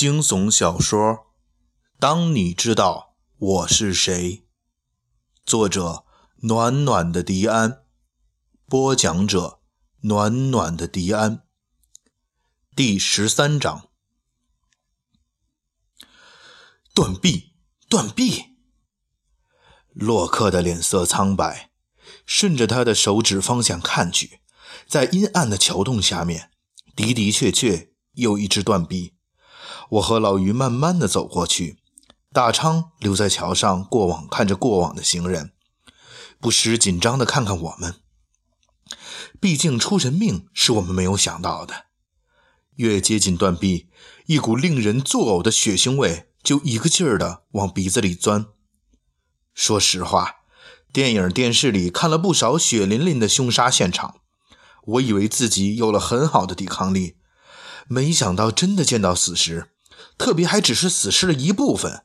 惊悚小说《当你知道我是谁》，作者暖暖的迪安，播讲者暖暖的迪安。第十三章，断臂，断臂！洛克的脸色苍白，顺着他的手指方向看去，在阴暗的桥洞下面，的的确确有一只断臂。我和老于慢慢的走过去，大昌留在桥上过往，看着过往的行人，不时紧张的看看我们。毕竟出人命是我们没有想到的。越接近断臂，一股令人作呕的血腥味就一个劲儿的往鼻子里钻。说实话，电影、电视里看了不少血淋淋的凶杀现场，我以为自己有了很好的抵抗力，没想到真的见到死时。特别还只是死尸的一部分，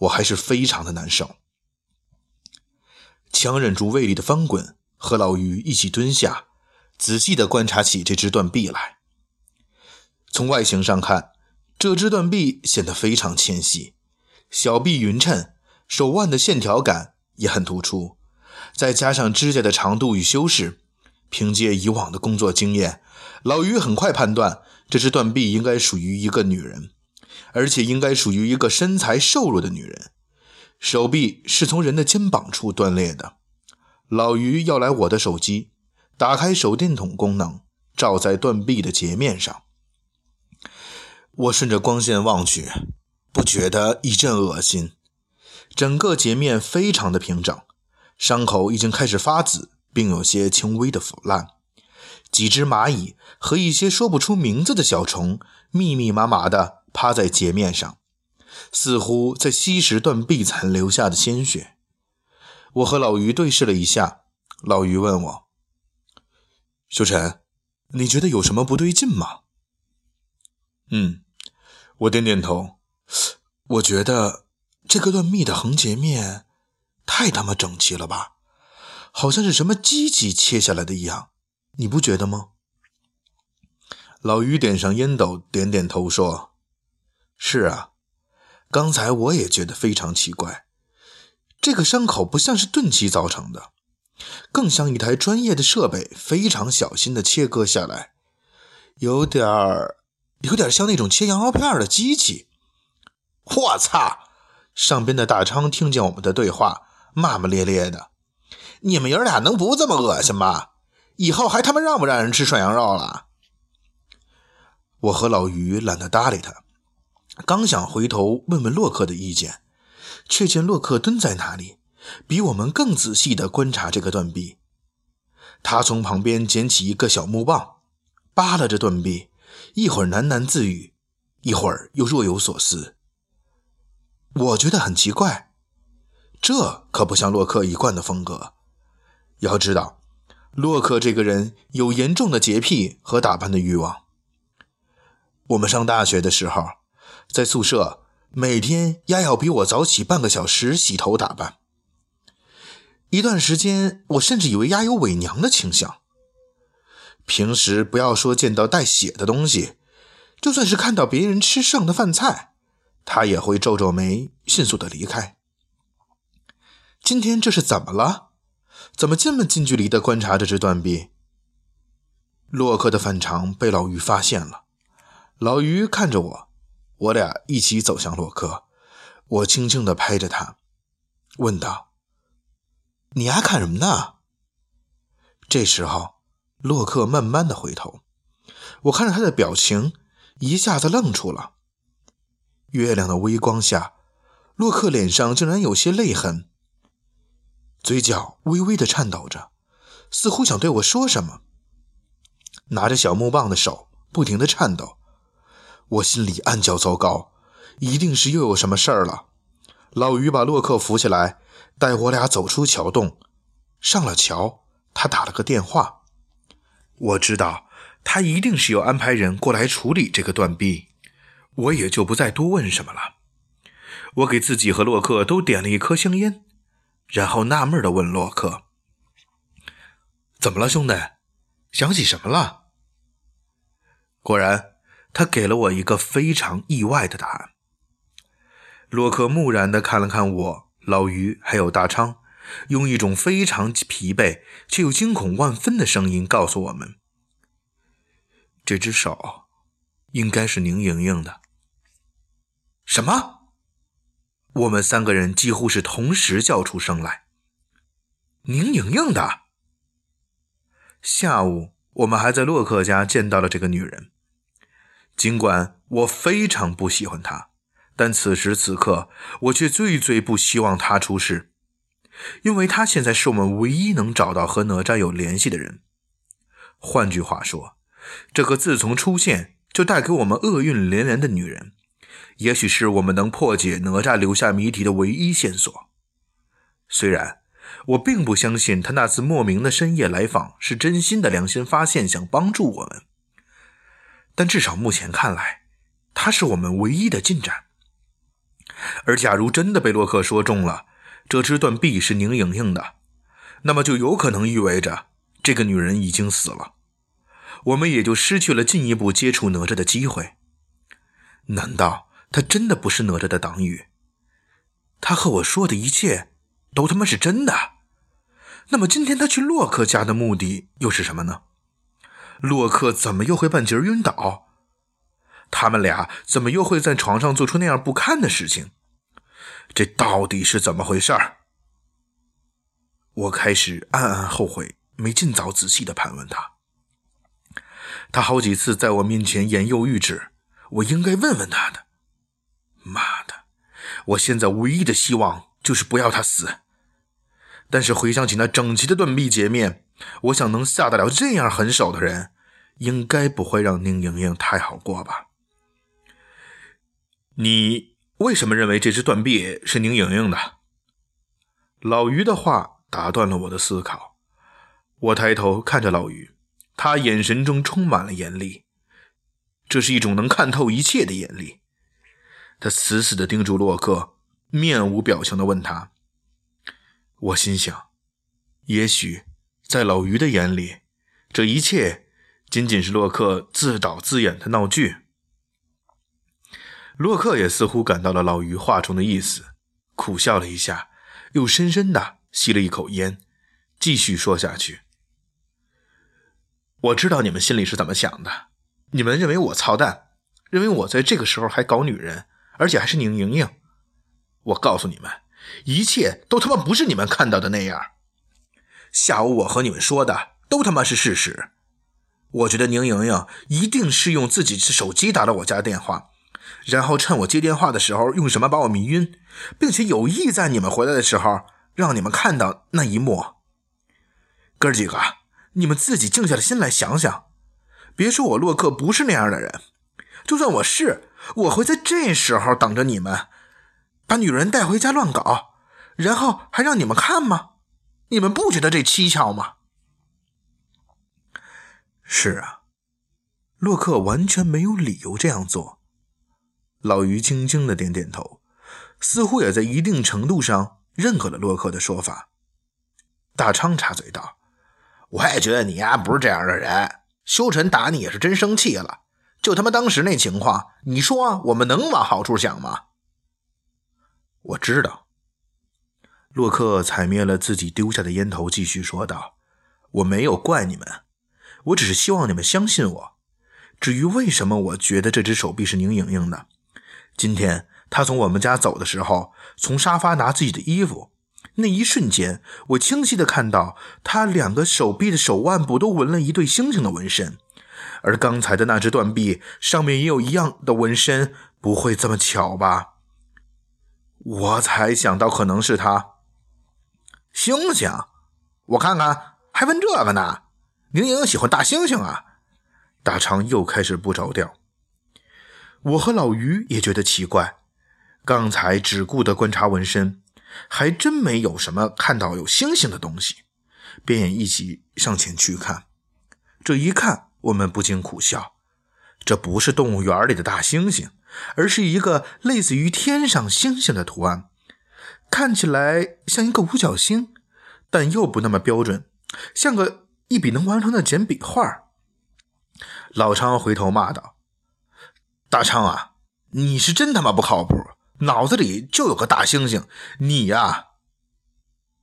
我还是非常的难受。强忍住胃里的翻滚，和老于一起蹲下，仔细的观察起这只断臂来。从外形上看，这只断臂显得非常纤细，小臂匀称，手腕的线条感也很突出，再加上指甲的长度与修饰，凭借以往的工作经验，老于很快判断这只断臂应该属于一个女人。而且应该属于一个身材瘦弱的女人，手臂是从人的肩膀处断裂的。老于要来我的手机，打开手电筒功能，照在断臂的截面上。我顺着光线望去，不觉得一阵恶心。整个截面非常的平整，伤口已经开始发紫，并有些轻微的腐烂。几只蚂蚁和一些说不出名字的小虫，密密麻麻的。趴在截面上，似乎在吸食断臂残留下的鲜血。我和老于对视了一下，老于问我：“修晨，你觉得有什么不对劲吗？”“嗯。”我点点头。我觉得这个断臂的横截面太他妈整齐了吧，好像是什么机器切下来的一样，你不觉得吗？老于点上烟斗，点点头说。是啊，刚才我也觉得非常奇怪，这个伤口不像是钝器造成的，更像一台专业的设备非常小心的切割下来，有点儿，有点像那种切羊肉片的机器。我操！上边的大昌听见我们的对话，骂骂咧咧的：“你们爷俩能不这么恶心吗？以后还他妈让不让人吃涮羊肉了？”我和老于懒得搭理他。刚想回头问问洛克的意见，却见洛克蹲在那里，比我们更仔细地观察这个断臂。他从旁边捡起一个小木棒，扒拉着断臂，一会儿喃喃自语，一会儿又若有所思。我觉得很奇怪，这可不像洛克一贯的风格。要知道，洛克这个人有严重的洁癖和打扮的欲望。我们上大学的时候。在宿舍，每天丫要比我早起半个小时洗头打扮。一段时间，我甚至以为丫有伪娘的倾向。平时不要说见到带血的东西，就算是看到别人吃剩的饭菜，他也会皱皱眉，迅速的离开。今天这是怎么了？怎么这么近距离的观察这只断臂？洛克的反常被老于发现了，老于看着我。我俩一起走向洛克，我轻轻地拍着他，问道：“你还看什么呢？”这时候，洛克慢慢的回头，我看着他的表情，一下子愣住了。月亮的微光下，洛克脸上竟然有些泪痕，嘴角微微的颤抖着，似乎想对我说什么。拿着小木棒的手不停的颤抖。我心里暗叫糟糕，一定是又有什么事儿了。老于把洛克扶起来，带我俩走出桥洞。上了桥，他打了个电话。我知道他一定是有安排人过来处理这个断臂，我也就不再多问什么了。我给自己和洛克都点了一颗香烟，然后纳闷地问洛克：“怎么了，兄弟？想起什么了？”果然。他给了我一个非常意外的答案。洛克木然地看了看我、老于还有大昌，用一种非常疲惫却又惊恐万分的声音告诉我们：“这只手应该是宁莹莹的。”什么？我们三个人几乎是同时叫出声来。宁莹莹的。下午，我们还在洛克家见到了这个女人。尽管我非常不喜欢她，但此时此刻，我却最最不希望她出事，因为她现在是我们唯一能找到和哪吒有联系的人。换句话说，这个自从出现就带给我们厄运连连的女人。也许是我们能破解哪吒留下谜题的唯一线索。虽然我并不相信他那次莫名的深夜来访是真心的良心发现，想帮助我们，但至少目前看来，它是我们唯一的进展。而假如真的被洛克说中了，这只断臂是宁莹莹的，那么就有可能意味着这个女人已经死了，我们也就失去了进一步接触哪吒的机会。难道？他真的不是哪吒的党羽，他和我说的一切都他妈是真的。那么今天他去洛克家的目的又是什么呢？洛克怎么又会半截晕倒？他们俩怎么又会在床上做出那样不堪的事情？这到底是怎么回事儿？我开始暗暗后悔没尽早仔细的盘问他。他好几次在我面前言犹豫止，我应该问问他的。妈的！我现在唯一的希望就是不要他死。但是回想起那整齐的断臂截面，我想能下得了这样狠手的人，应该不会让宁莹莹太好过吧？你为什么认为这只断臂是宁莹莹的？老于的话打断了我的思考。我抬头看着老于，他眼神中充满了严厉，这是一种能看透一切的严厉。他死死地盯住洛克，面无表情地问他：“我心想，也许在老于的眼里，这一切仅仅是洛克自导自演的闹剧。”洛克也似乎感到了老于话中的意思，苦笑了一下，又深深地吸了一口烟，继续说下去：“我知道你们心里是怎么想的，你们认为我操蛋，认为我在这个时候还搞女人。”而且还是宁莹莹，我告诉你们，一切都他妈不是你们看到的那样。下午我和你们说的都他妈是事实。我觉得宁莹莹一定是用自己的手机打了我家电话，然后趁我接电话的时候用什么把我迷晕，并且有意在你们回来的时候让你们看到那一幕。哥几个，你们自己静下心来想想，别说我洛克不是那样的人，就算我是。我会在这时候等着你们，把女人带回家乱搞，然后还让你们看吗？你们不觉得这蹊跷吗？是啊，洛克完全没有理由这样做。老于轻轻的点点头，似乎也在一定程度上认可了洛克的说法。大昌插嘴道：“我也觉得你呀不是这样的人，修臣打你也是真生气了。”就他妈当时那情况，你说我们能往好处想吗？我知道。洛克踩灭了自己丢下的烟头，继续说道：“我没有怪你们，我只是希望你们相信我。至于为什么我觉得这只手臂是宁莹莹的，今天她从我们家走的时候，从沙发拿自己的衣服，那一瞬间，我清晰的看到他两个手臂的手腕部都纹了一对星星的纹身。”而刚才的那只断臂上面也有一样的纹身，不会这么巧吧？我才想到可能是他。星星，我看看，还问这个呢？宁莹喜欢大猩猩啊！大昌又开始不着调。我和老于也觉得奇怪，刚才只顾得观察纹身，还真没有什么看到有星星的东西，便也一起上前去看。这一看。我们不禁苦笑，这不是动物园里的大猩猩，而是一个类似于天上星星的图案，看起来像一个五角星，但又不那么标准，像个一笔能完成的简笔画。老昌回头骂道：“大昌啊，你是真他妈不靠谱，脑子里就有个大猩猩，你呀，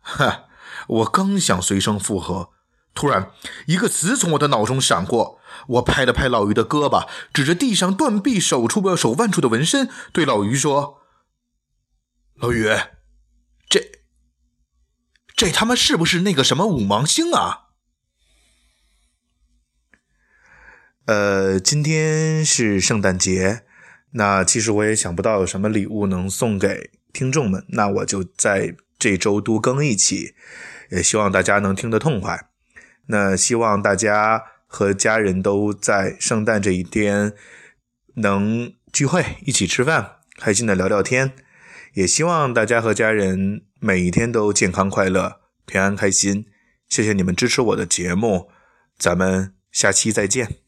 哈！我刚想随声附和，突然一个词从我的脑中闪过，我拍了拍老于的胳膊，指着地上断臂手处、手腕处的纹身，对老于说：“老于，这他妈是不是那个什么五芒星啊？”呃，今天是圣诞节，那其实我也想不到有什么礼物能送给听众们，那我就在这周多更一期，也希望大家能听得痛快。那希望大家和家人都在圣诞这一天能聚会，一起吃饭，开心的聊聊天。也希望大家和家人每一天都健康快乐、平安开心。谢谢你们支持我的节目，咱们下期再见。